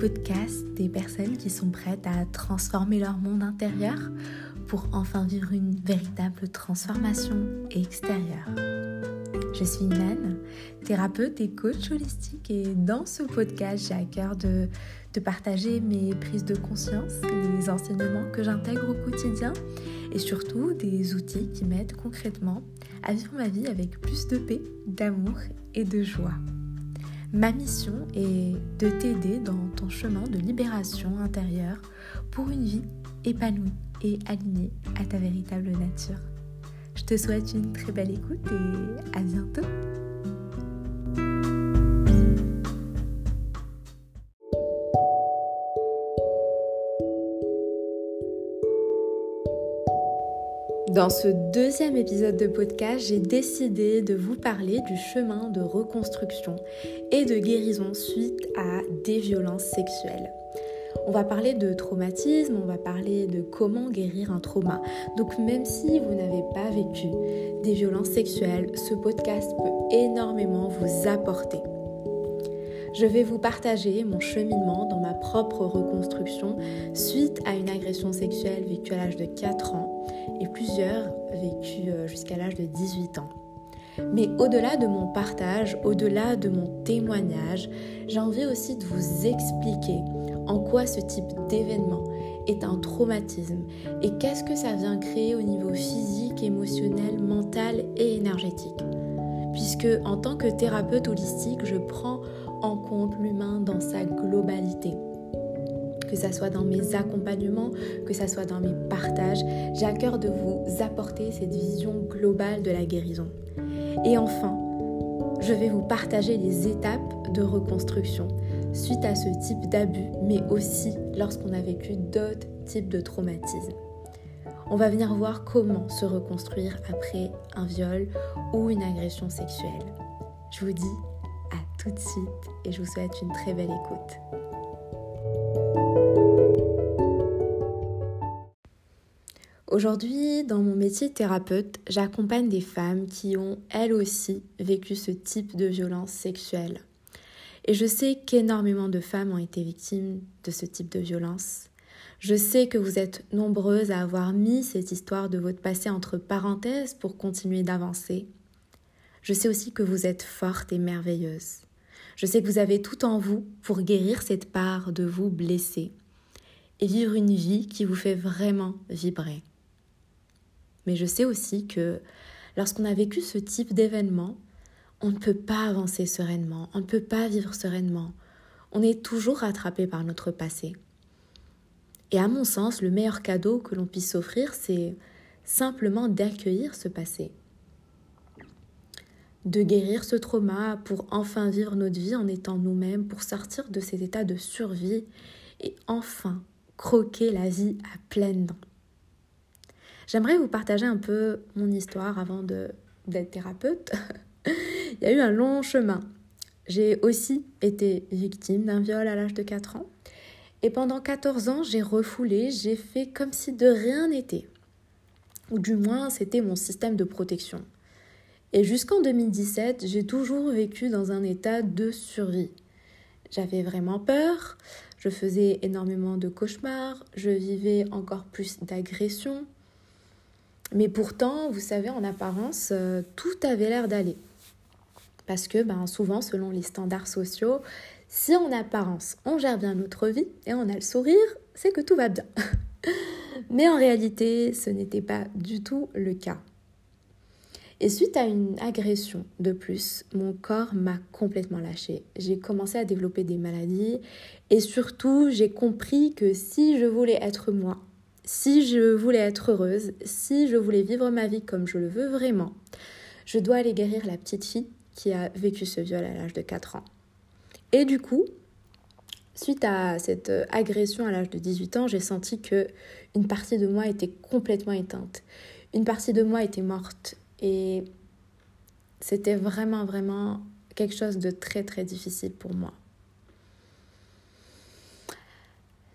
podcast des personnes qui sont prêtes à transformer leur monde intérieur pour enfin vivre une véritable transformation extérieure. Je suis Iman, thérapeute et coach holistique et dans ce podcast, j'ai à cœur de, de partager mes prises de conscience, les enseignements que j'intègre au quotidien et surtout des outils qui m'aident concrètement à vivre ma vie avec plus de paix, d'amour et de joie. Ma mission est de t'aider dans ton chemin de libération intérieure pour une vie épanouie et alignée à ta véritable nature. Je te souhaite une très belle écoute et à bientôt Dans ce deuxième épisode de podcast, j'ai décidé de vous parler du chemin de reconstruction et de guérison suite à des violences sexuelles. On va parler de traumatisme, on va parler de comment guérir un trauma. Donc même si vous n'avez pas vécu des violences sexuelles, ce podcast peut énormément vous apporter. Je vais vous partager mon cheminement dans ma propre reconstruction suite à une agression sexuelle vécue à l'âge de 4 ans et plusieurs vécues euh, jusqu'à l'âge de 18 ans. Mais au-delà de mon partage, au-delà de mon témoignage, j'ai envie aussi de vous expliquer en quoi ce type d'événement est un traumatisme et qu'est-ce que ça vient créer au niveau physique, émotionnel, mental et énergétique. Puisque en tant que thérapeute holistique, je prends en compte l'humain dans sa globalité que ça soit dans mes accompagnements, que ça soit dans mes partages. J'ai à cœur de vous apporter cette vision globale de la guérison. Et enfin, je vais vous partager les étapes de reconstruction suite à ce type d'abus, mais aussi lorsqu'on a vécu d'autres types de traumatismes. On va venir voir comment se reconstruire après un viol ou une agression sexuelle. Je vous dis à tout de suite et je vous souhaite une très belle écoute. Aujourd'hui, dans mon métier de thérapeute, j'accompagne des femmes qui ont elles aussi vécu ce type de violence sexuelle. Et je sais qu'énormément de femmes ont été victimes de ce type de violence. Je sais que vous êtes nombreuses à avoir mis cette histoire de votre passé entre parenthèses pour continuer d'avancer. Je sais aussi que vous êtes forte et merveilleuse. Je sais que vous avez tout en vous pour guérir cette part de vous blessée et vivre une vie qui vous fait vraiment vibrer. Mais je sais aussi que lorsqu'on a vécu ce type d'événement, on ne peut pas avancer sereinement, on ne peut pas vivre sereinement. On est toujours rattrapé par notre passé. Et à mon sens, le meilleur cadeau que l'on puisse offrir, c'est simplement d'accueillir ce passé, de guérir ce trauma pour enfin vivre notre vie en étant nous-mêmes, pour sortir de cet état de survie et enfin croquer la vie à pleines dents. J'aimerais vous partager un peu mon histoire avant d'être thérapeute. Il y a eu un long chemin. J'ai aussi été victime d'un viol à l'âge de 4 ans. Et pendant 14 ans, j'ai refoulé, j'ai fait comme si de rien n'était. Ou du moins, c'était mon système de protection. Et jusqu'en 2017, j'ai toujours vécu dans un état de survie. J'avais vraiment peur, je faisais énormément de cauchemars, je vivais encore plus d'agressions, mais pourtant, vous savez, en apparence, euh, tout avait l'air d'aller. Parce que ben, souvent, selon les standards sociaux, si en apparence on gère bien notre vie et on a le sourire, c'est que tout va bien. Mais en réalité, ce n'était pas du tout le cas. Et suite à une agression de plus, mon corps m'a complètement lâché. J'ai commencé à développer des maladies et surtout j'ai compris que si je voulais être moi, si je voulais être heureuse, si je voulais vivre ma vie comme je le veux vraiment, je dois aller guérir la petite fille qui a vécu ce viol à l'âge de 4 ans. Et du coup, suite à cette agression à l'âge de 18 ans, j'ai senti que une partie de moi était complètement éteinte. Une partie de moi était morte et c'était vraiment vraiment quelque chose de très très difficile pour moi.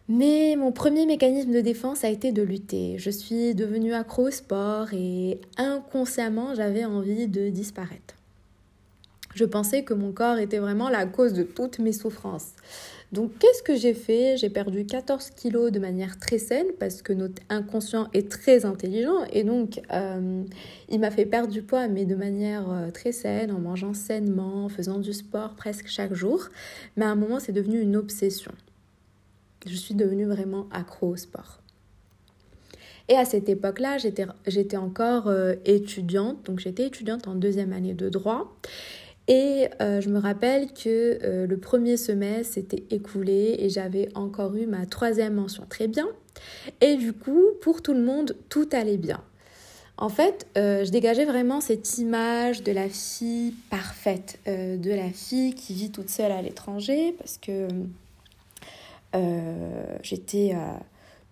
Mais mon premier mécanisme de défense a été de lutter. Je suis devenue accro au sport et inconsciemment j'avais envie de disparaître. Je pensais que mon corps était vraiment la cause de toutes mes souffrances. Donc qu'est-ce que j'ai fait? J'ai perdu 14 kilos de manière très saine parce que notre inconscient est très intelligent et donc euh, il m'a fait perdre du poids mais de manière euh, très saine, en mangeant sainement, en faisant du sport presque chaque jour. Mais à un moment c'est devenu une obsession. Je suis devenue vraiment accro au sport. Et à cette époque-là, j'étais encore euh, étudiante, donc j'étais étudiante en deuxième année de droit. Et euh, je me rappelle que euh, le premier semestre s'était écoulé et j'avais encore eu ma troisième mention très bien. Et du coup, pour tout le monde, tout allait bien. En fait, je dégageais vraiment cette image de la fille parfaite, de la fille qui vit toute seule à l'étranger parce que j'étais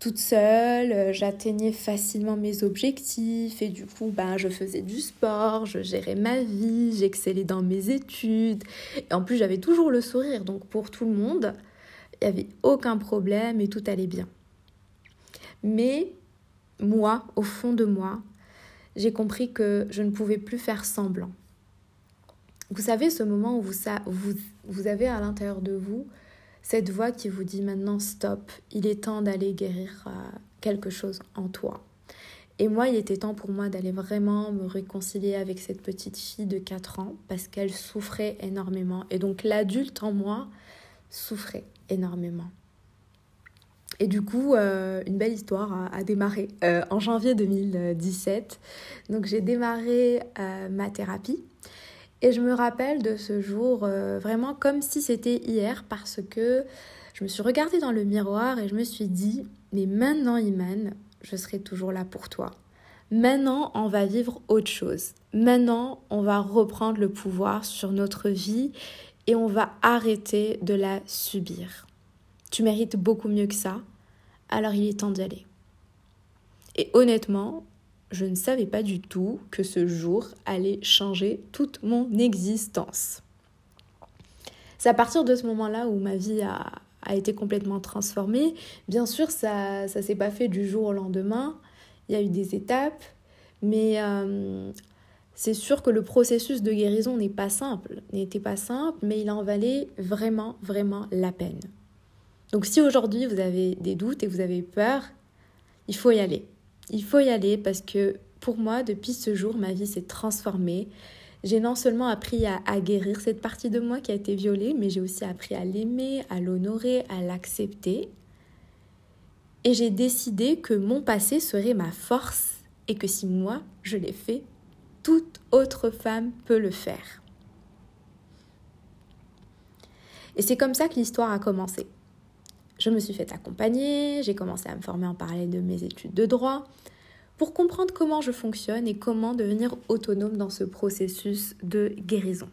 toute seule, euh, j'atteignais facilement mes objectifs et du coup, ben, je faisais du sport, je gérais ma vie, j'excellais dans mes études. Et en plus, j'avais toujours le sourire, donc pour tout le monde, il n'y avait aucun problème et tout allait bien. Mais moi, au fond de moi, j'ai compris que je ne pouvais plus faire semblant. Vous savez, ce moment où vous, vous, vous avez à l'intérieur de vous cette voix qui vous dit maintenant stop, il est temps d'aller guérir euh, quelque chose en toi. Et moi, il était temps pour moi d'aller vraiment me réconcilier avec cette petite fille de 4 ans parce qu'elle souffrait énormément. Et donc l'adulte en moi souffrait énormément. Et du coup, euh, une belle histoire a, démarré euh, en janvier 2017. Donc j'ai démarré ma thérapie et je me rappelle de ce jour euh, vraiment comme si c'était hier parce que je me suis regardée dans le miroir et je me suis dit, mais maintenant Iman, je serai toujours là pour toi. Maintenant, on va vivre autre chose. Maintenant, on va reprendre le pouvoir sur notre vie et on va arrêter de la subir. Tu mérites beaucoup mieux que ça, alors il est temps d'y aller. Et honnêtement, je ne savais pas du tout que ce jour allait changer toute mon existence. C'est à partir de ce moment-là où ma vie a, été complètement transformée. Bien sûr, ça ne s'est pas fait du jour au lendemain. Il y a eu des étapes, mais euh, c'est sûr que le processus de guérison n'est pas simple, n'était pas simple, mais il en valait vraiment, vraiment la peine. Donc si aujourd'hui vous avez des doutes et vous avez peur, il faut y aller. Il faut y aller parce que pour moi, depuis ce jour, ma vie s'est transformée. J'ai non seulement appris à, guérir cette partie de moi qui a été violée, mais j'ai aussi appris à l'aimer, à l'honorer, à l'accepter. Et j'ai décidé que mon passé serait ma force et que si moi je l'ai fait, toute autre femme peut le faire. Et c'est comme ça que l'histoire a commencé. Je me suis fait accompagner, j'ai commencé à me former en parallèle de mes études de droit pour comprendre comment je fonctionne et comment devenir autonome dans ce processus de guérison.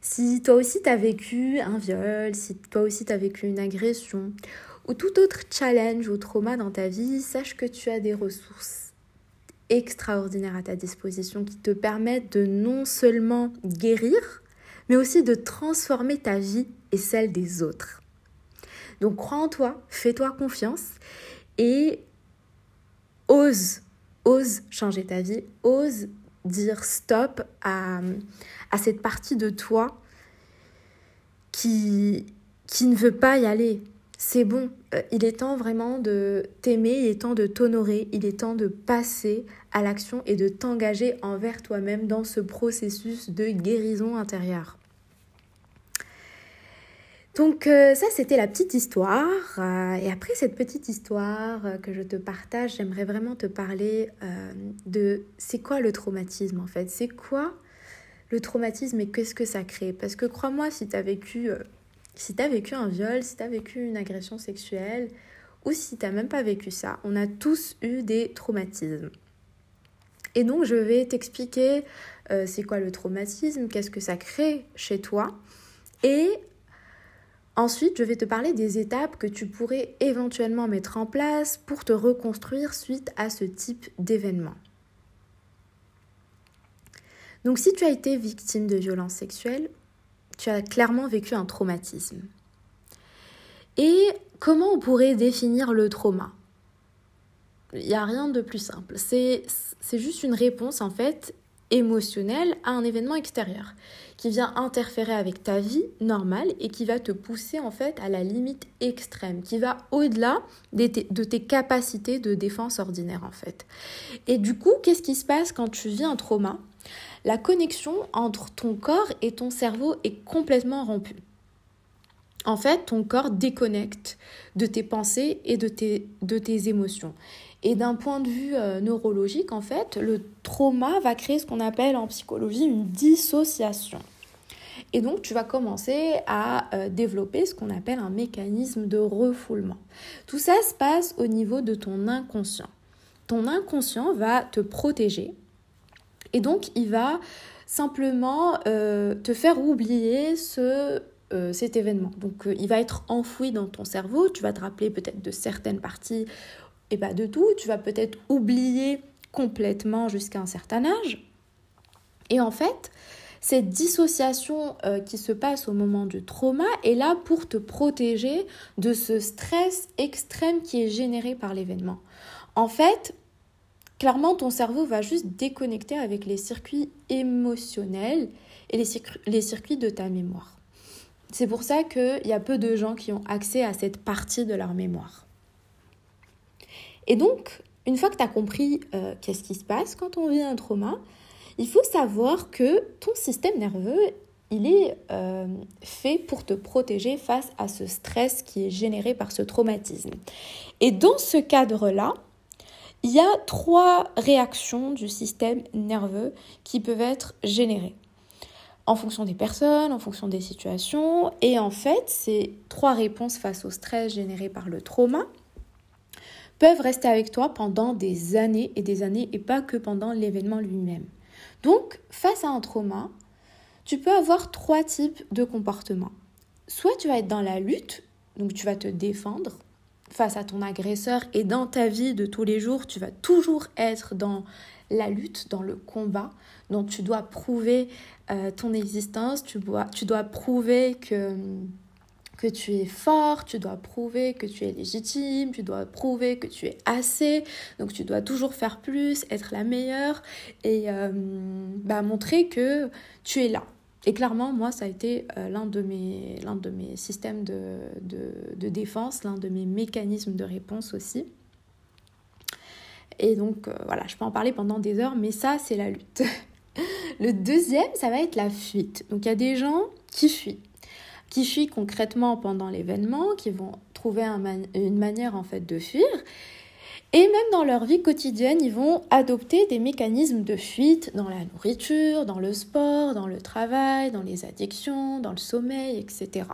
Si toi aussi tu as vécu un viol, si toi aussi tu as vécu une agression ou tout autre challenge ou trauma dans ta vie, sache que tu as des ressources extraordinaires à ta disposition qui te permettent de non seulement guérir, mais aussi de transformer ta vie et celle des autres. Donc crois en toi, fais-toi confiance et ose, ose changer ta vie, ose dire stop à, à cette partie de toi qui, qui ne veut pas y aller. C'est bon, euh, il est temps vraiment de t'aimer, il est temps de t'honorer, il est temps de passer à l'action et de t'engager envers toi-même dans ce processus de guérison intérieure. Donc euh, ça c'était la petite histoire euh, et après cette petite histoire que je te partage, j'aimerais vraiment te parler de c'est quoi le traumatisme en fait, c'est quoi le traumatisme et qu'est-ce que ça crée? Parce que crois-moi si tu as vécu si tu as vécu un viol, si tu as vécu une agression sexuelle ou si tu même pas vécu ça, on a tous eu des traumatismes. Et donc je vais t'expliquer c'est quoi le traumatisme, qu'est-ce que ça crée chez toi et Ensuite, je vais te parler des étapes que tu pourrais éventuellement mettre en place pour te reconstruire suite à ce type d'événement. Donc si tu as été victime de violences sexuelles, tu as clairement vécu un traumatisme. Et comment on pourrait définir le trauma? Il n'y a rien de plus simple. C'est juste une réponse en fait émotionnel à un événement extérieur qui vient interférer avec ta vie normale et qui va te pousser en fait à la limite extrême, qui va au-delà de tes capacités de défense ordinaire en fait. Et du coup, qu'est-ce qui se passe quand tu vis un trauma? La connexion entre ton corps et ton cerveau est complètement rompue. En fait, ton corps déconnecte de tes pensées et de tes, de tes émotions. Et d'un point de vue euh, neurologique, en fait, le trauma va créer ce qu'on appelle en psychologie une dissociation. Et donc, tu vas commencer à euh, développer ce qu'on appelle un mécanisme de refoulement. Tout ça se passe au niveau de ton inconscient. Ton inconscient va te protéger et donc il va simplement euh, te faire oublier ce, cet événement. Donc il va être enfoui dans ton cerveau, tu vas te rappeler peut-être de certaines parties et pas de tout. Tu vas peut-être oublier complètement jusqu'à un certain âge. Et en fait, cette dissociation euh, qui se passe au moment du trauma est là pour te protéger de ce stress extrême qui est généré par l'événement. En fait, clairement, ton cerveau va juste déconnecter avec les circuits émotionnels et les, circuits de ta mémoire. C'est pour ça qu'il y a peu de gens qui ont accès à cette partie de leur mémoire. Et donc, une fois que tu as compris euh, qu'est-ce qui se passe quand on vit un trauma, il faut savoir que ton système nerveux, il est euh, fait pour te protéger face à ce stress qui est généré par ce traumatisme. Et dans ce cadre-là, il y a trois réactions du système nerveux qui peuvent être générées en fonction des personnes, en fonction des situations. Et en fait, ces trois réponses face au stress généré par le trauma, peuvent rester avec toi pendant des années et des années et pas que pendant l'événement lui-même. Donc, face à un trauma, tu peux avoir trois types de comportements. Soit tu vas être dans la lutte, donc tu vas te défendre face à ton agresseur et dans ta vie de tous les jours, tu vas toujours être dans la lutte, dans le combat. Donc tu dois prouver euh, ton existence, tu dois, tu dois prouver que que tu es fort, tu dois prouver que tu es légitime, tu dois prouver que tu es assez, donc tu dois toujours faire plus, être la meilleure et euh, bah, montrer que tu es là. Et clairement, moi, ça a été euh, l'un de, mes, de mes systèmes de, de, défense, l'un de mes mécanismes de réponse aussi. Et donc, euh, voilà, je peux en parler pendant des heures, mais ça, c'est la lutte. Le deuxième, ça va être la fuite. Donc, il y a des gens qui fuient qui fuient concrètement pendant l'événement, qui vont trouver une manière en fait de fuir. Et même dans leur vie quotidienne, ils vont adopter des mécanismes de fuite dans la nourriture, dans le sport, dans le travail, dans les addictions, dans le sommeil, etc.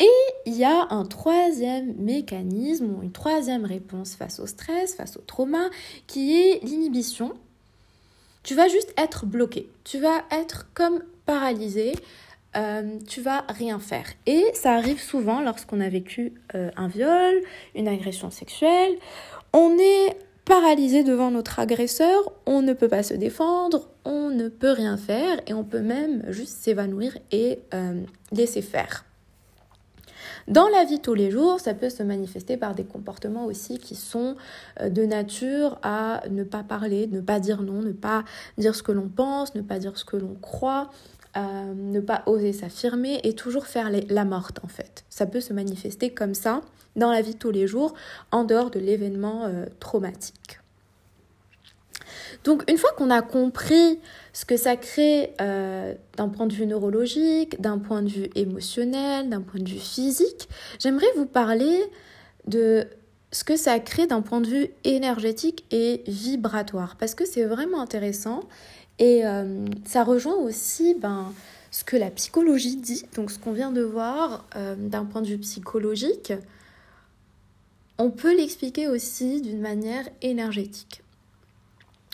Et il y a un troisième mécanisme ou une troisième réponse face au stress, face au trauma, qui est l'inhibition. Tu vas juste être bloqué, tu vas être comme paralysé, euh, tu vas rien faire. Et ça arrive souvent lorsqu'on a vécu euh, un viol, une agression sexuelle. On est paralysé devant notre agresseur, on ne peut pas se défendre, on ne peut rien faire et on peut même juste s'évanouir et euh, laisser faire. Dans la vie tous les jours, ça peut se manifester par des comportements aussi qui sont de nature à ne pas parler, ne pas dire non, ne pas dire ce que l'on pense, ne pas dire ce que l'on croit, euh, ne pas oser s'affirmer et toujours faire la morte en fait. Ça peut se manifester comme ça dans la vie de tous les jours, en dehors de l'événement euh, traumatique. Donc une fois qu'on a compris ce que ça crée euh, d'un point de vue neurologique, d'un point de vue émotionnel, d'un point de vue physique, j'aimerais vous parler de ce que ça crée d'un point de vue énergétique et vibratoire, parce que c'est vraiment intéressant et euh, ça rejoint aussi ben, ce que la psychologie dit, donc ce qu'on vient de voir euh, d'un point de vue psychologique, on peut l'expliquer aussi d'une manière énergétique.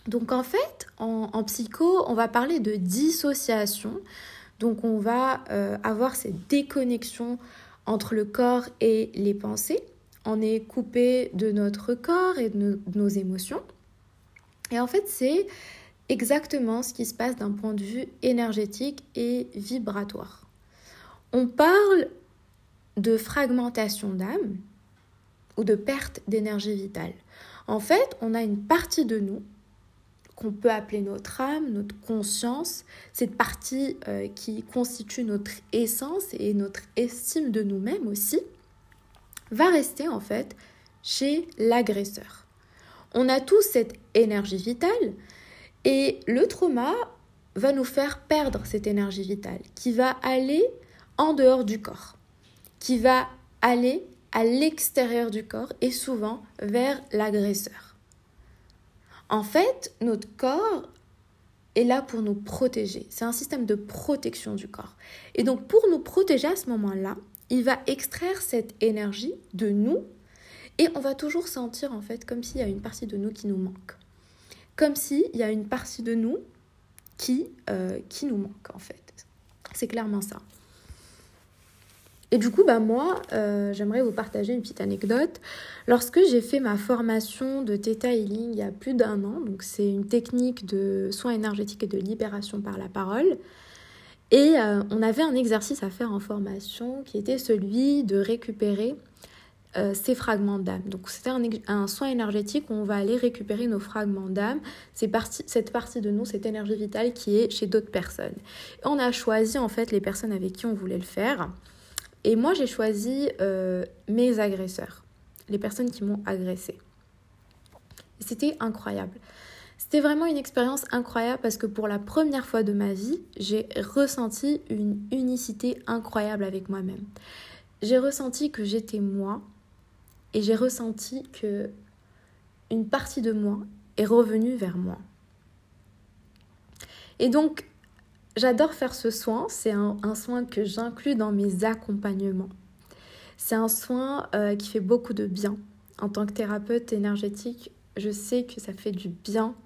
Donc en fait, en, psycho, on va parler de dissociation. Donc on va euh, avoir cette déconnexion entre le corps et les pensées. On est coupé de notre corps et de nos émotions. Et en fait, c'est exactement ce qui se passe d'un point de vue énergétique et vibratoire. On parle de fragmentation d'âme ou de perte d'énergie vitale. En fait, on a une partie de nous qu'on peut appeler notre âme, notre conscience, cette partie euh, qui constitue notre essence et notre estime de nous-mêmes aussi, va rester en fait chez l'agresseur. On a tous cette énergie vitale et le trauma va nous faire perdre cette énergie vitale qui va aller en dehors du corps, qui va aller à l'extérieur du corps et souvent vers l'agresseur. En fait, notre corps est là pour nous protéger. C'est un système de protection du corps. Et donc pour nous protéger à ce moment-là, il va extraire cette énergie de nous et on va toujours sentir en fait comme s'il y a une partie de nous qui nous manque. Comme s'il y a une partie de nous qui, euh, nous manque en fait. C'est clairement ça. Et du coup, bah moi, euh, j'aimerais vous partager une petite anecdote. Lorsque j'ai fait ma formation de Theta Healing il y a plus d'un an, donc c'est une technique de soins énergétiques et de libération par la parole, et euh, on avait un exercice à faire en formation qui était celui de récupérer euh, ces fragments d'âme. Donc c'était un, soin énergétique où on va aller récupérer nos fragments d'âme, cette partie de nous, cette énergie vitale qui est chez d'autres personnes. on a choisi en fait les personnes avec qui on voulait le faire. Et moi, j'ai choisi euh, mes agresseurs, les personnes qui m'ont agressé. C'était incroyable. C'était vraiment une expérience incroyable parce que pour la première fois de ma vie, j'ai ressenti une unicité incroyable avec moi-même. J'ai ressenti que j'étais moi et j'ai ressenti que une partie de moi est revenue vers moi. Et donc, J'adore faire ce soin, c'est un, soin que j'inclus dans mes accompagnements. C'est un soin euh, qui fait beaucoup de bien. En tant que thérapeute énergétique, je sais que ça fait du bien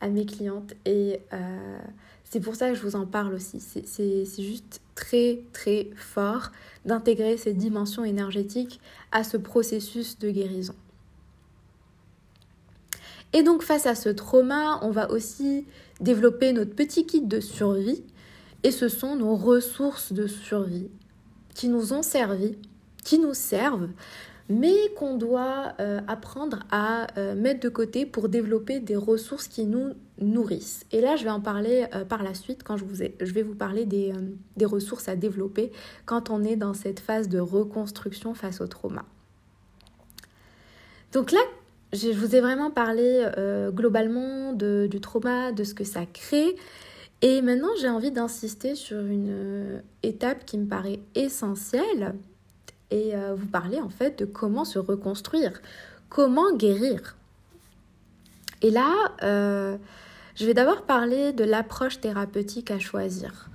à mes clientes et euh, c'est pour ça que je vous en parle aussi. C'est juste très très fort d'intégrer ces dimensions énergétiques à ce processus de guérison. Et donc face à ce trauma, on va aussi développer notre petit kit de survie et ce sont nos ressources de survie qui nous ont servi, qui nous servent, mais qu'on doit euh, apprendre à euh, mettre de côté pour développer des ressources qui nous nourrissent. Et là, je vais en parler euh, par la suite quand je, vous je vais vous parler des, des, ressources à développer quand on est dans cette phase de reconstruction face au trauma. Donc là, je vous ai vraiment parlé globalement de, du trauma, de ce que ça crée, et maintenant, j'ai envie d'insister sur une étape qui me paraît essentielle et euh, vous parler en fait de comment se reconstruire, comment guérir. Et là, euh, je vais d'abord parler de l'approche thérapeutique à choisir.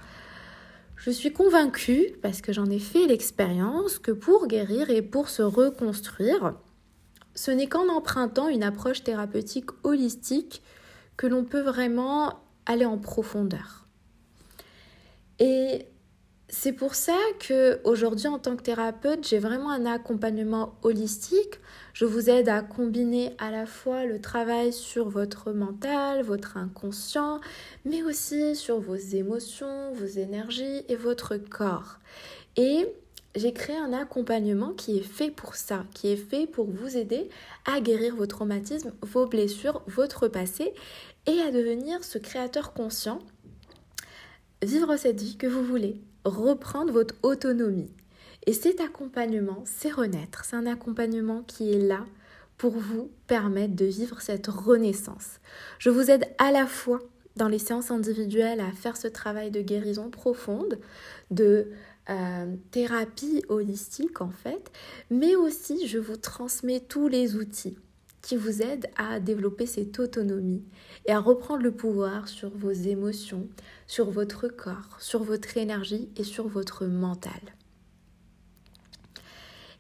Je suis convaincue, parce que j'en ai fait l'expérience, que pour guérir et pour se reconstruire, ce n'est qu'en empruntant une approche thérapeutique holistique que l'on peut vraiment aller en profondeur. Et c'est pour ça que aujourd'hui en tant que thérapeute, j'ai vraiment un accompagnement holistique. Je vous aide à combiner à la fois le travail sur votre mental, votre inconscient, mais aussi sur vos émotions, vos énergies et votre corps. Et j'ai créé un accompagnement qui est fait pour ça, qui est fait pour vous aider à guérir vos traumatismes, vos blessures, votre passé et à devenir ce créateur conscient, vivre cette vie que vous voulez, reprendre votre autonomie. Et cet accompagnement, c'est renaître. C'est un accompagnement qui est là pour vous permettre de vivre cette renaissance. Je vous aide à la fois dans les séances individuelles à faire ce travail de guérison profonde, de euh, thérapie holistique en fait, mais aussi je vous transmets tous les outils qui vous aident à développer cette autonomie et à reprendre le pouvoir sur vos émotions, sur votre corps, sur votre énergie et sur votre mental.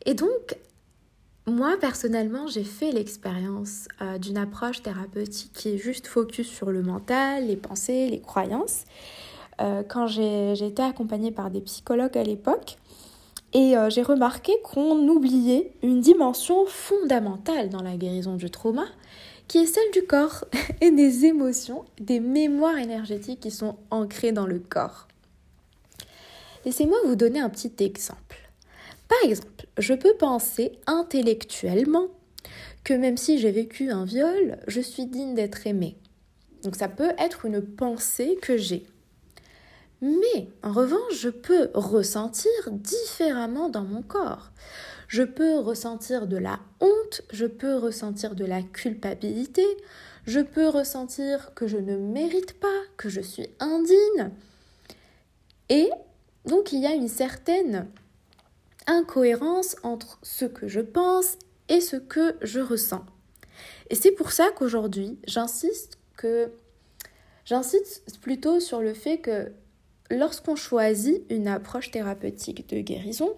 Et donc, moi personnellement, j'ai fait l'expérience euh, d'une approche thérapeutique qui est juste focus sur le mental, les pensées, les croyances. Euh, quand j'ai été accompagnée par des psychologues à l'époque, et euh, j'ai remarqué qu'on oubliait une dimension fondamentale dans la guérison du trauma, qui est celle du corps et des émotions, des mémoires énergétiques qui sont ancrées dans le corps. Laissez-moi vous donner un petit exemple. Par exemple, je peux penser intellectuellement que même si j'ai vécu un viol, je suis digne d'être aimée. Donc ça peut être une pensée que j'ai. Mais en revanche, je peux ressentir différemment dans mon corps. Je peux ressentir de la honte, je peux ressentir de la culpabilité, je peux ressentir que je ne mérite pas, que je suis indigne. Et donc il y a une certaine incohérence entre ce que je pense et ce que je ressens. Et c'est pour ça qu'aujourd'hui, j'insiste que j'insiste plutôt sur le fait que lorsqu'on choisit une approche thérapeutique de guérison,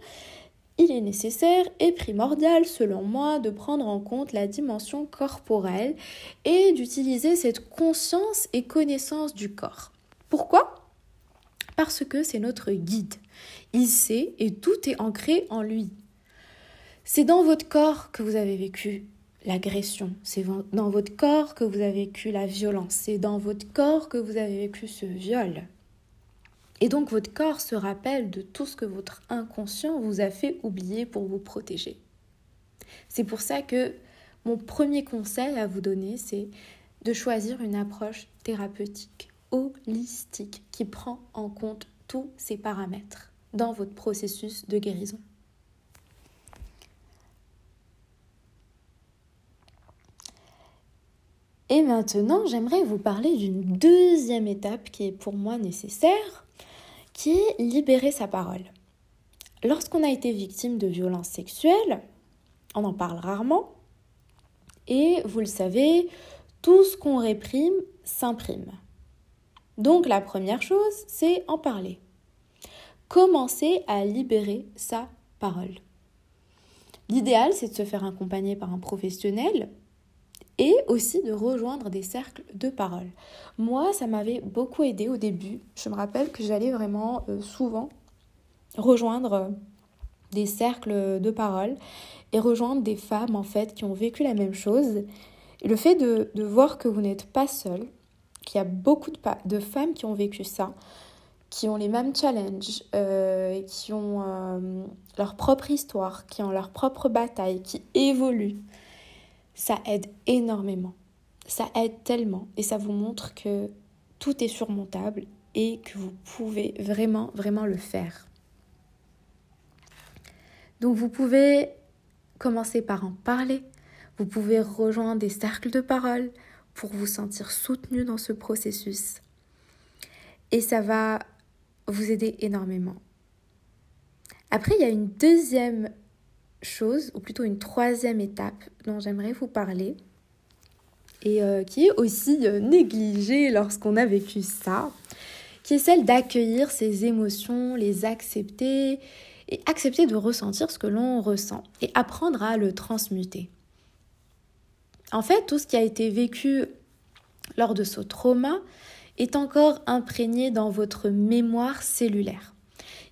il est nécessaire et primordial, selon moi, de prendre en compte la dimension corporelle et d'utiliser cette conscience et connaissance du corps. Pourquoi? Parce que c'est notre guide. Il sait et tout est ancré en lui. C'est dans votre corps que vous avez vécu l'agression, c'est dans votre corps que vous avez vécu la violence, c'est dans votre corps que vous avez vécu ce viol. Et donc votre corps se rappelle de tout ce que votre inconscient vous a fait oublier pour vous protéger. C'est pour ça que mon premier conseil à vous donner, c'est de choisir une approche thérapeutique, holistique, qui prend en compte tous ces paramètres dans votre processus de guérison. Et maintenant, j'aimerais vous parler d'une deuxième étape qui est pour moi nécessaire, qui est libérer sa parole. Lorsqu'on a été victime de violences sexuelles, on en parle rarement, et vous le savez, tout ce qu'on réprime s'imprime. Donc la première chose, c'est en parler commencer à libérer sa parole. L'idéal, c'est de se faire accompagner par un professionnel et aussi de rejoindre des cercles de parole. Moi, ça m'avait beaucoup aidé au début. Je me rappelle que j'allais vraiment euh, souvent rejoindre euh, des cercles de parole et rejoindre des femmes en fait qui ont vécu la même chose. Et le fait de, voir que vous n'êtes pas seul, qu'il y a beaucoup de, de femmes qui ont vécu ça, qui ont les mêmes challenges, euh, qui ont leur propre histoire, qui ont leur propre bataille, qui évoluent, ça aide énormément. Ça aide tellement et ça vous montre que tout est surmontable et que vous pouvez vraiment, vraiment le faire. Donc vous pouvez commencer par en parler. Vous pouvez rejoindre des cercles de parole pour vous sentir soutenu dans ce processus. Et ça va vous aider énormément. Après, il y a une deuxième chose, ou plutôt une troisième étape dont j'aimerais vous parler, et euh, qui est aussi euh, négligée lorsqu'on a vécu ça, qui est celle d'accueillir ses émotions, les accepter, et accepter de ressentir ce que l'on ressent, et apprendre à le transmuter. En fait, tout ce qui a été vécu lors de ce trauma, est encore imprégné dans votre mémoire cellulaire.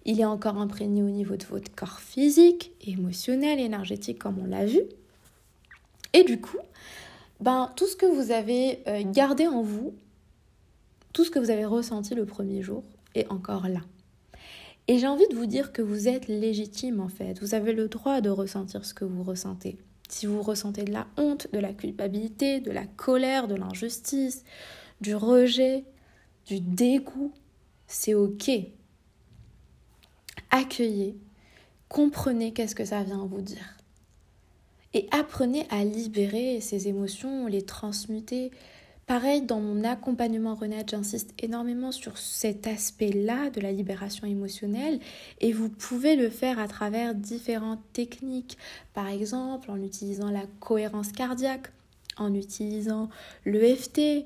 Il est encore imprégné au niveau de votre corps physique, émotionnel, énergétique, comme on l'a vu. Et du coup, ben, tout ce que vous avez euh, gardé en vous, tout ce que vous avez ressenti le premier jour, est encore là. Et j'ai envie de vous dire que vous êtes légitime en fait. Vous avez le droit de ressentir ce que vous ressentez. Si vous ressentez de la honte, de la culpabilité, de la colère, de l'injustice, du rejet, du dégoût, c'est ok. Accueillez, comprenez qu'est-ce que ça vient vous dire. Et apprenez à libérer ces émotions, les transmuter. Pareil, dans mon accompagnement Renette, j'insiste énormément sur cet aspect-là de la libération émotionnelle et vous pouvez le faire à travers différentes techniques. Par exemple, en utilisant la cohérence cardiaque, en utilisant l'EFT,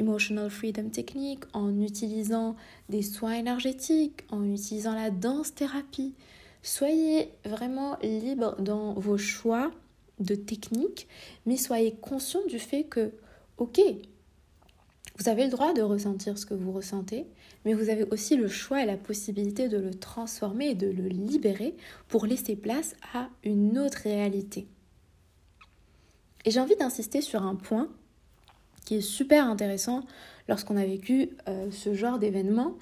Emotional Freedom Technique, en utilisant des soins énergétiques, en utilisant la danse thérapie. Soyez vraiment libre dans vos choix de techniques, mais soyez conscient du fait que, ok, vous avez le droit de ressentir ce que vous ressentez, mais vous avez aussi le choix et la possibilité de le transformer et de le libérer pour laisser place à une autre réalité. Et j'ai envie d'insister sur un point qui est super intéressant lorsqu'on a vécu euh, ce genre d'événement.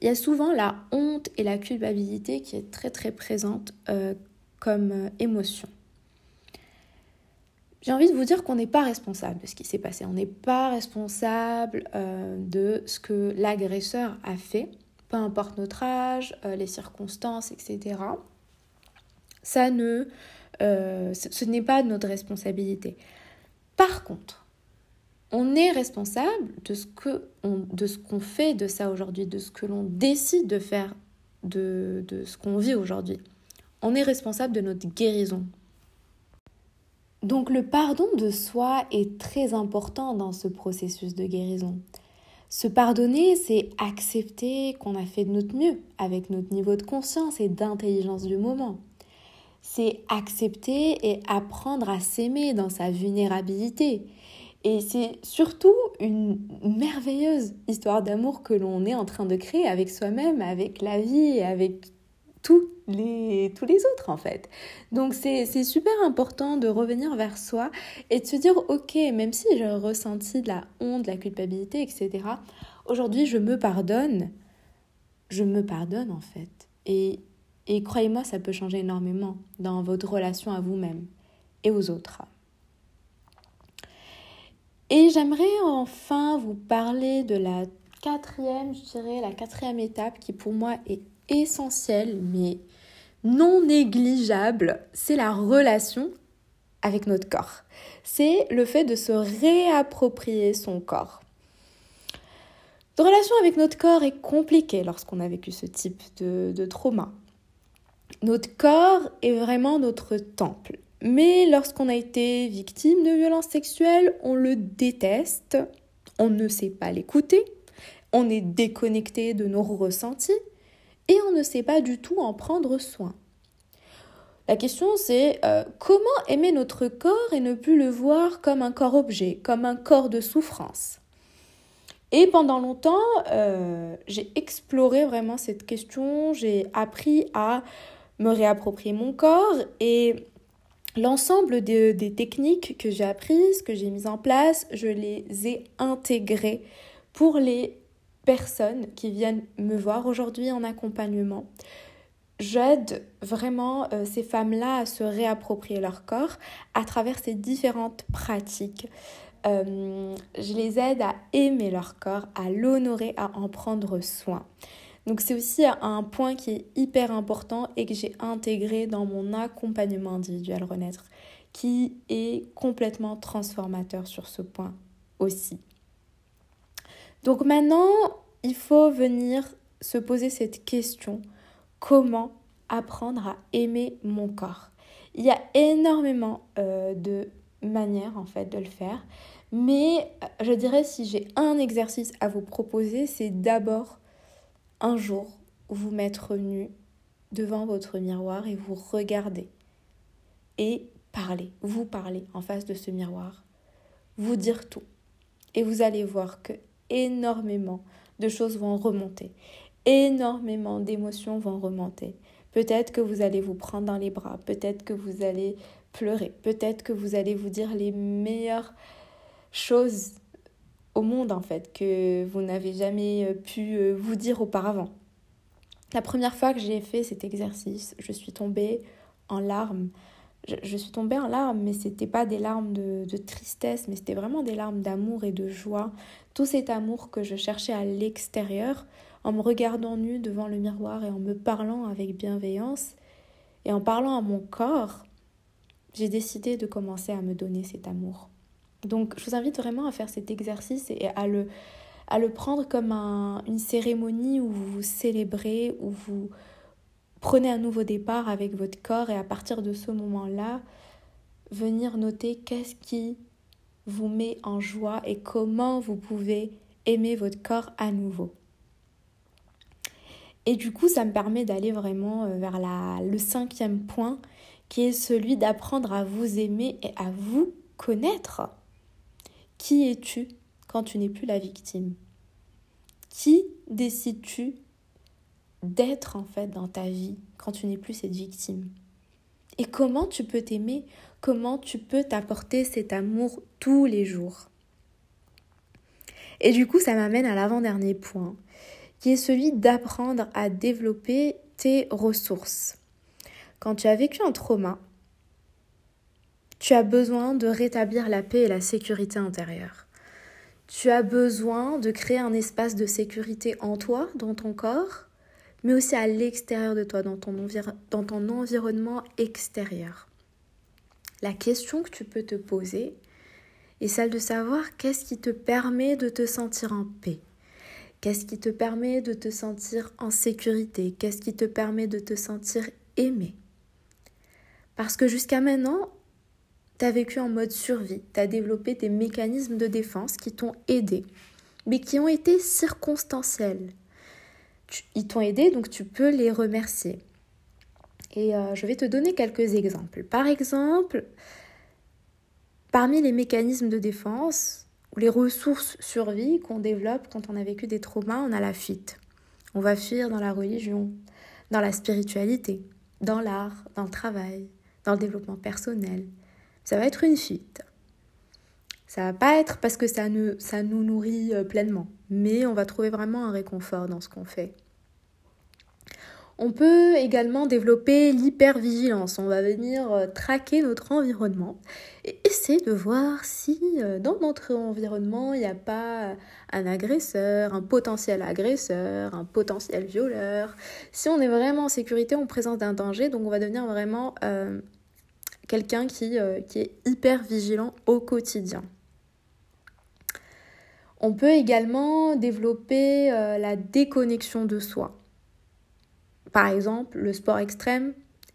Il y a souvent la honte et la culpabilité qui est très très présente euh, comme euh, émotion. j'ai envie de vous dire qu'on n'est pas responsable de ce qui s'est passé. On n'est pas responsable de ce que l'agresseur a fait, peu importe notre âge, les circonstances, etc. Ça ne, euh, ce n'est pas notre responsabilité. Par contre, on est responsable de ce que de ce qu'on fait de ça aujourd'hui, de ce que l'on décide de faire de, de ce qu'on vit aujourd'hui. On est responsable de notre guérison, donc le pardon de soi est très important dans ce processus de guérison. Se pardonner, c'est accepter qu'on a fait de notre mieux avec notre niveau de conscience et d'intelligence du moment. C'est accepter et apprendre à s'aimer dans sa vulnérabilité. Et c'est surtout une merveilleuse histoire d'amour que l'on est en train de créer avec soi-même, avec la vie avec tous les, tous les autres en fait. Donc c'est super important de revenir vers soi et de se dire ok, même si j'ai ressenti de la honte, de la culpabilité, etc., aujourd'hui je me pardonne. Je me pardonne en fait. Et, et croyez-moi, ça peut changer énormément dans votre relation à vous-même et aux autres. Et j'aimerais enfin vous parler de la quatrième, je dirais, la quatrième étape qui pour moi est essentiel, mais non négligeable, c'est la relation avec notre corps. C'est le fait de se réapproprier son corps. La relation avec notre corps est compliquée lorsqu'on a vécu ce type de trauma. Notre corps est vraiment notre temple. Mais lorsqu'on a été victime de violences sexuelles, on le déteste, on ne sait pas l'écouter, on est déconnecté de nos ressentis et on ne sait pas du tout en prendre soin. La question c'est euh, comment aimer notre corps et ne plus le voir comme un corps objet, comme un corps de souffrance? Et pendant longtemps, euh, j'ai exploré vraiment cette question, j'ai appris à me réapproprier mon corps et l'ensemble des techniques que j'ai apprises, que j'ai mises en place, je les ai intégrées pour les personnes qui viennent me voir aujourd'hui en accompagnement. J'aide vraiment euh, ces femmes-là à se réapproprier leur corps à travers ces différentes pratiques. Euh, je les aide à aimer leur corps, à l'honorer, à en prendre soin. Donc c'est aussi un point qui est hyper important et que j'ai intégré dans mon accompagnement individuel Renaître, qui est complètement transformateur sur ce point aussi. Donc maintenant, il faut venir se poser cette question, comment apprendre à aimer mon corps? Il y a énormément euh, de manières en fait de le faire, mais euh, je dirais si j'ai un exercice à vous proposer, c'est d'abord un jour vous mettre nu devant votre miroir et vous regarder et parler, vous parler en face de ce miroir, vous dire tout. Et vous allez voir que énormément de choses vont remonter. Énormément d'émotions vont remonter. Peut-être que vous allez vous prendre dans les bras, peut-être que vous allez pleurer, peut-être que vous allez vous dire les meilleures choses au monde en fait que vous n'avez jamais euh, pu euh, vous dire auparavant. La première fois que j'ai fait cet exercice, je suis tombée en larmes je, suis tombée en larmes, mais c'était pas des larmes de, tristesse, mais c'était vraiment des larmes d'amour et de joie. Tout cet amour que je cherchais à l'extérieur, en me regardant nue devant le miroir et en me parlant avec bienveillance et en parlant à mon corps, j'ai décidé de commencer à me donner cet amour. Donc je vous invite vraiment à faire cet exercice et à le, à le prendre comme une cérémonie où vous vous célébrez, où vous Prenez un nouveau départ avec votre corps et à partir de ce moment-là, venir noter qu'est-ce qui vous met en joie et comment vous pouvez aimer votre corps à nouveau. Et du coup, ça me permet d'aller vraiment euh, vers la, le cinquième point, qui est celui d'apprendre à vous aimer et à vous connaître. Qui es-tu quand tu n'es plus la victime? Qui décides-tu d'être en fait dans ta vie quand tu n'es plus cette victime? Et comment tu peux t'aimer, comment tu peux t'apporter cet amour tous les jours? Et du coup, ça m'amène à l'avant-dernier point, qui est celui d'apprendre à développer tes ressources. Quand tu as vécu un trauma, tu as besoin de rétablir la paix et la sécurité intérieure. Tu as besoin de créer un espace de sécurité en toi, dans ton corps, mais aussi à l'extérieur de toi, dans ton, environnement extérieur. La question que tu peux te poser est celle de savoir qu'est-ce qui te permet de te sentir en paix? Qu'est-ce qui te permet de te sentir en sécurité? Qu'est-ce qui te permet de te sentir aimé? Parce que jusqu'à maintenant, tu as vécu en mode survie, tu as développé des mécanismes de défense qui t'ont aidé, mais qui ont été circonstanciels. ils t'ont aidé, donc tu peux les remercier. Et euh, je vais te donner quelques exemples. Par exemple, parmi les mécanismes de défense ou les ressources survie qu'on développe quand on a vécu des traumas, on a la fuite. On va fuir dans la religion, dans la spiritualité, dans l'art, dans le travail, dans le développement personnel. Ça va être une fuite. Ça va pas être parce que ça, nous nourrit euh, pleinement, mais on va trouver vraiment un réconfort dans ce qu'on fait. On peut également développer l'hypervigilance. On va venir euh, traquer notre environnement et essayer de voir si euh, dans notre environnement il n'y a pas un agresseur, un potentiel agresseur, un potentiel violeur. Si on est vraiment en sécurité, on présente un danger, donc on va devenir vraiment quelqu'un qui, qui est hyper vigilant au quotidien. On peut également développer la déconnexion de soi. Par exemple, le sport extrême,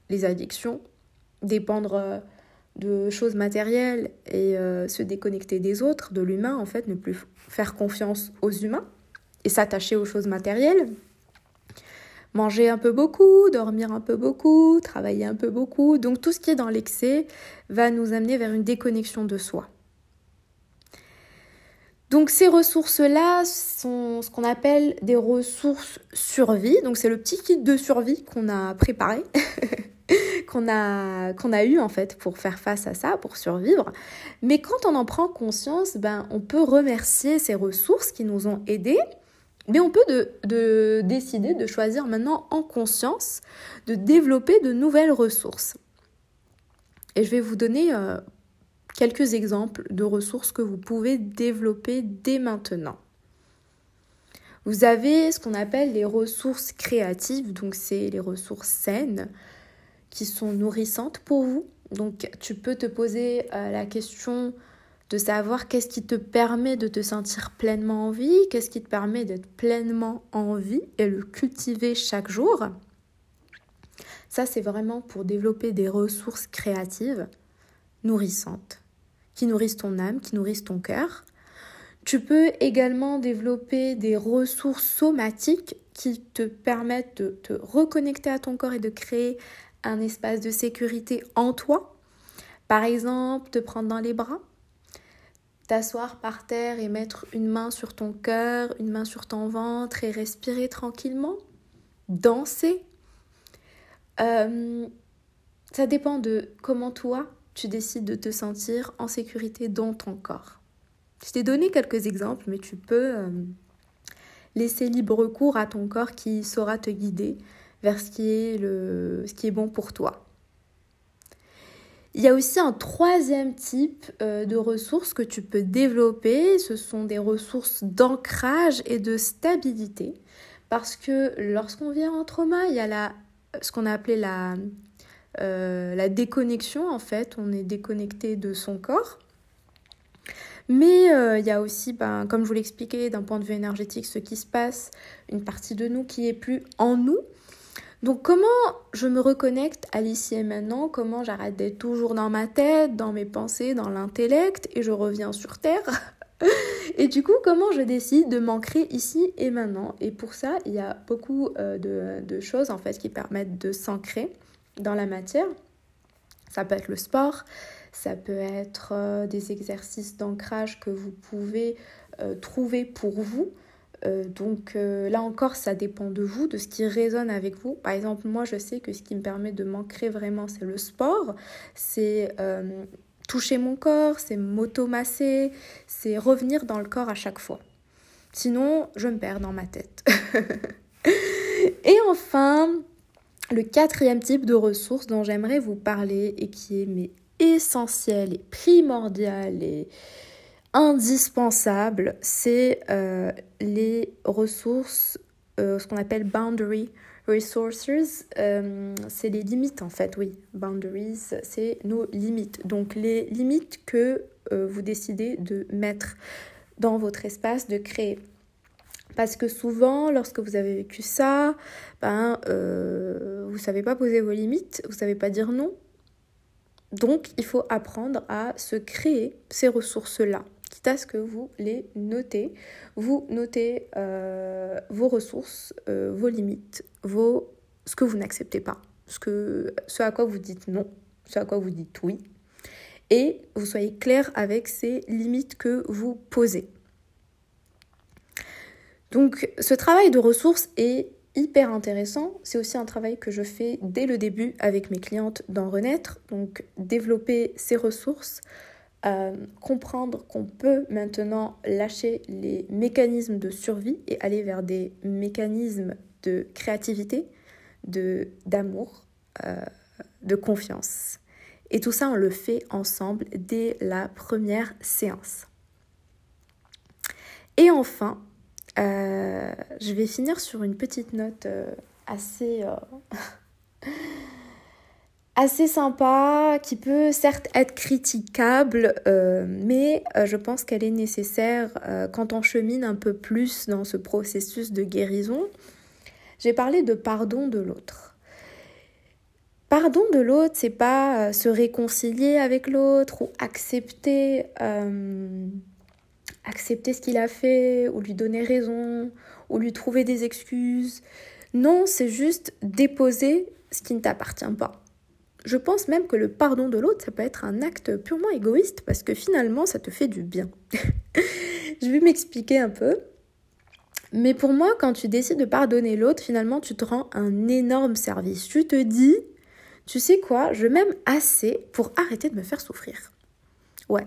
les addictions, dépendre euh, de choses matérielles et euh, se déconnecter des autres, de l'humain en fait, ne plus faire confiance aux humains et s'attacher aux choses matérielles. Manger un peu beaucoup, dormir un peu beaucoup, travailler un peu beaucoup. Donc tout ce qui est dans l'excès va nous amener vers une déconnexion de soi. Donc ces ressources-là sont ce qu'on appelle des ressources survie. Donc c'est le petit kit de survie qu'on a préparé, qu'on a, qu'on a eu en fait pour faire face à ça, pour survivre. Mais quand on en prend conscience, ben, on peut remercier ces ressources qui nous ont aidés. Mais on peut de, décider de choisir maintenant en conscience de développer de nouvelles ressources. Et je vais vous donner euh, quelques exemples de ressources que vous pouvez développer dès maintenant. Vous avez ce qu'on appelle les ressources créatives, donc c'est les ressources saines qui sont nourrissantes pour vous. Donc tu peux te poser euh, la question de savoir qu'est-ce qui te permet de te sentir pleinement en vie, qu'est-ce qui te permet d'être pleinement en vie et le cultiver chaque jour. Ça, c'est vraiment pour développer des ressources créatives nourrissantes qui nourrissent ton âme, qui nourrissent ton cœur. Tu peux également développer des ressources somatiques qui te permettent de te reconnecter à ton corps et de créer un espace de sécurité en toi. Par exemple, te prendre dans les bras, t'asseoir par terre et mettre une main sur ton cœur, une main sur ton ventre et respirer tranquillement, danser. Euh, ça dépend de comment toi, tu décides de te sentir en sécurité dans ton corps. Je t'ai donné quelques exemples, mais tu peux euh, laisser libre cours à ton corps qui saura te guider vers ce qui est, le, ce qui est bon pour toi. Il y a aussi un troisième type euh, de ressources que tu peux développer. Ce sont des ressources d'ancrage et de stabilité. Parce que lorsqu'on vient en trauma, il y a la, ce qu'on a appelé la euh, déconnexion, en fait, on est déconnecté de son corps. Mais euh, il y a aussi, ben, comme je vous l'expliquais, d'un point de vue énergétique, ce qui se passe, une partie de nous qui est plus en nous. Donc comment je me reconnecte à l'ici et maintenant? Comment j'arrête d'être toujours dans ma tête, dans mes pensées, dans l'intellect et je reviens sur Terre? Et du coup, comment je décide de m'ancrer ici et maintenant? Et pour ça, il y a beaucoup euh, de, choses en fait qui permettent de s'ancrer dans la matière. Ça peut être le sport, ça peut être euh, des exercices d'ancrage que vous pouvez euh, trouver pour vous. Euh, donc là encore, ça dépend de vous, de ce qui résonne avec vous. Par exemple, moi, je sais que ce qui me permet de m'ancrer vraiment, c'est le sport, c'est toucher mon corps, c'est m'automasser, c'est revenir dans le corps à chaque fois. Sinon, je me perds dans ma tête. Et enfin, le quatrième type de ressources dont j'aimerais vous parler et qui est mais essentiel et primordial et indispensable, c'est euh, les ressources, euh, ce qu'on appelle boundary resources. Euh, c'est les limites en fait, oui. Boundaries, c'est nos limites. Donc les limites que vous décidez de mettre dans votre espace, de créer. Parce que souvent, lorsque vous avez vécu ça, ben, vous ne savez pas poser vos limites, vous ne savez pas dire non. Donc, il faut apprendre à se créer ces ressources-là, quitte à ce que vous les notez. Vous notez euh, vos ressources, euh, vos limites, vos, ce que vous n'acceptez pas, ce, que, ce à quoi vous dites non, ce à quoi vous dites oui. Et vous soyez clair avec ces limites que vous posez. Donc ce travail de ressources est hyper intéressant. C'est aussi un travail que je fais dès le début avec mes clientes dans Renaître. Donc développer ces ressources, euh, comprendre qu'on peut maintenant lâcher les mécanismes de survie et aller vers des mécanismes de créativité, de d'amour, euh, de confiance. Et tout ça, on le fait ensemble dès la première séance. Et enfin, euh, je vais finir sur une petite note assez, assez sympa, qui peut certes être critiquable, mais je pense qu'elle est nécessaire quand on chemine un peu plus dans ce processus de guérison. J'ai parlé de pardon de l'autre. Pardon de l'autre, c'est pas se réconcilier avec l'autre ou accepter accepter ce qu'il a fait, ou lui donner raison, ou lui trouver des excuses. Non, c'est juste déposer ce qui ne t'appartient pas. Je pense même que le pardon de l'autre, ça peut être un acte purement égoïste, parce que finalement, ça te fait du bien. Je vais m'expliquer un peu. Mais pour moi, quand tu décides de pardonner l'autre, finalement, tu te rends un énorme service. Tu te dis, tu sais quoi, je m'aime assez pour arrêter de me faire souffrir. Ouais.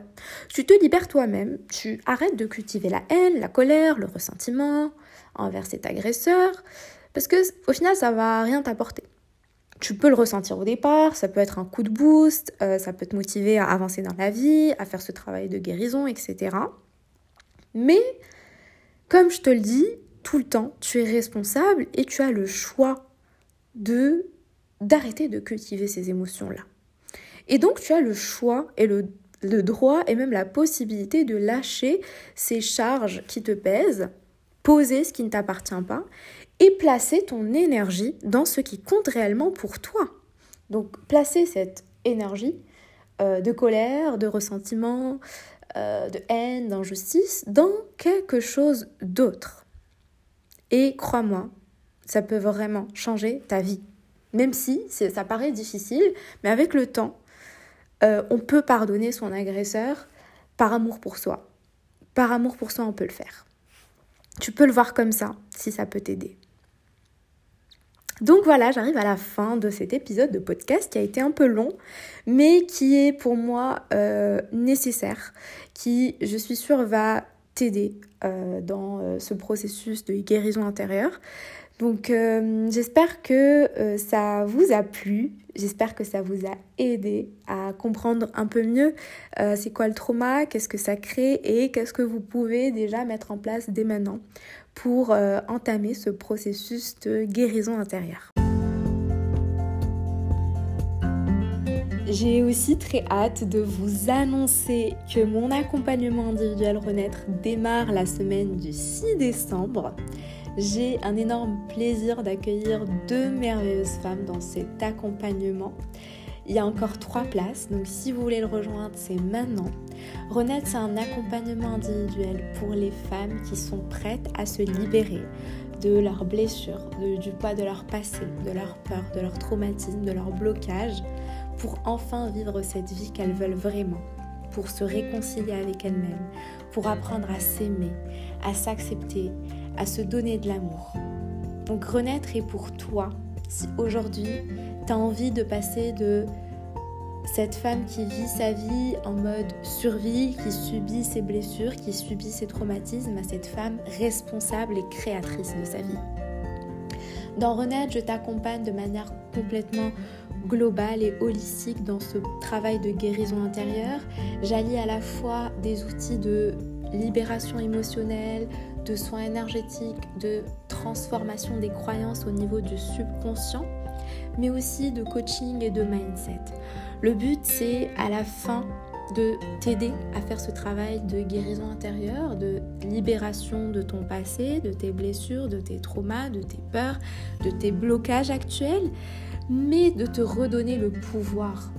Tu te libères toi-même, tu arrêtes de cultiver la haine, la colère, le ressentiment envers cet agresseur, parce que au final, ça va rien t'apporter. Tu peux le ressentir au départ, ça peut être un coup de boost, euh, ça peut te motiver à avancer dans la vie, à faire ce travail de guérison, etc. Mais, comme je te le dis, tout le temps, tu es responsable et tu as le choix de d'arrêter de cultiver ces émotions-là. Et donc, tu as le choix et le le droit et même la possibilité de lâcher ces charges qui te pèsent, poser ce qui ne t'appartient pas et placer ton énergie dans ce qui compte réellement pour toi. Donc placer cette énergie euh, de colère, de ressentiment, euh, de haine, d'injustice dans quelque chose d'autre. Et crois-moi, ça peut vraiment changer ta vie. Même si ça paraît difficile, mais avec le temps, euh, on peut pardonner son agresseur par amour pour soi. Par amour pour soi, on peut le faire. Tu peux le voir comme ça, si ça peut t'aider. Donc voilà, j'arrive à la fin de cet épisode de podcast qui a été un peu long, mais qui est pour moi euh, nécessaire, qui, je suis sûre, va t'aider euh, dans ce processus de guérison intérieure. Donc euh, j'espère que euh, ça vous a plu, j'espère que ça vous a aidé à comprendre un peu mieux euh, c'est quoi le trauma, qu'est-ce que ça crée et qu'est-ce que vous pouvez déjà mettre en place dès maintenant pour entamer ce processus de guérison intérieure. J'ai aussi très hâte de vous annoncer que mon accompagnement individuel Renaître démarre la semaine du 6 décembre. J'ai un énorme plaisir d'accueillir deux merveilleuses femmes dans cet accompagnement. Il y a encore trois places, donc si vous voulez le rejoindre, c'est maintenant. Renaître, c'est un accompagnement individuel pour les femmes qui sont prêtes à se libérer de leurs blessures, du poids de leur passé, de leur peur, de leur traumatisme, de leur blocage, pour enfin vivre cette vie qu'elles veulent vraiment, pour se réconcilier avec elles-mêmes, pour apprendre à s'aimer, à s'accepter, à se donner de l'amour. Donc renaître est pour toi. Si aujourd'hui, tu as envie de passer de cette femme qui vit sa vie en mode survie, qui subit ses blessures, qui subit ses traumatismes, à cette femme responsable et créatrice de sa vie. Dans Renaître, je t'accompagne de manière complètement globale et holistique dans ce travail de guérison intérieure. J'allie à la fois des outils de libération émotionnelle, de soins énergétiques, de transformation des croyances au niveau du subconscient, mais aussi de coaching et de mindset. Le but, c'est à la fin de t'aider à faire ce travail de guérison intérieure, de libération de ton passé, de tes blessures, de tes traumas, de tes peurs, de tes blocages actuels, mais de te redonner le pouvoir.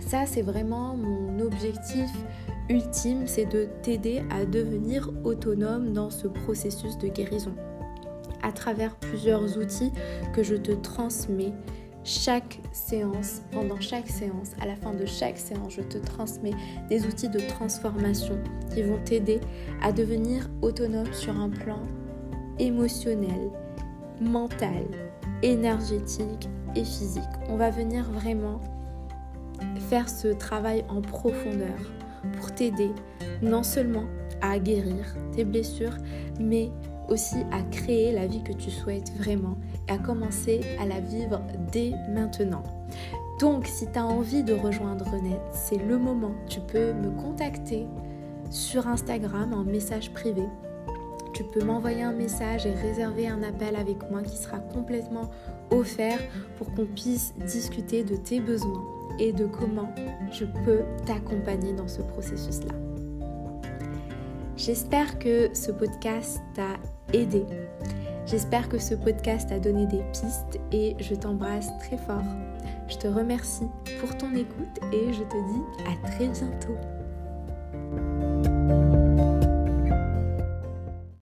Ça, c'est vraiment mon objectif ultime, c'est de t'aider à devenir autonome dans ce processus de guérison à travers plusieurs outils que je te transmets chaque séance, pendant chaque séance, à la fin de chaque séance, je te transmets des outils de transformation qui vont t'aider à devenir autonome sur un plan émotionnel, mental, énergétique et physique. On va venir vraiment faire ce travail en profondeur pour t'aider non seulement à guérir tes blessures, mais aussi à créer la vie que tu souhaites vraiment et à commencer à la vivre dès maintenant. Donc si tu as envie de rejoindre Renette, c'est le moment. Tu peux me contacter sur Instagram en message privé. Tu peux m'envoyer un message et réserver un appel avec moi qui sera complètement offert pour qu'on puisse discuter de tes besoins et de comment je peux t'accompagner dans ce processus-là. J'espère que ce podcast t'a J'espère que ce podcast a donné des pistes et je t'embrasse très fort. Je te remercie pour ton écoute et je te dis à très bientôt.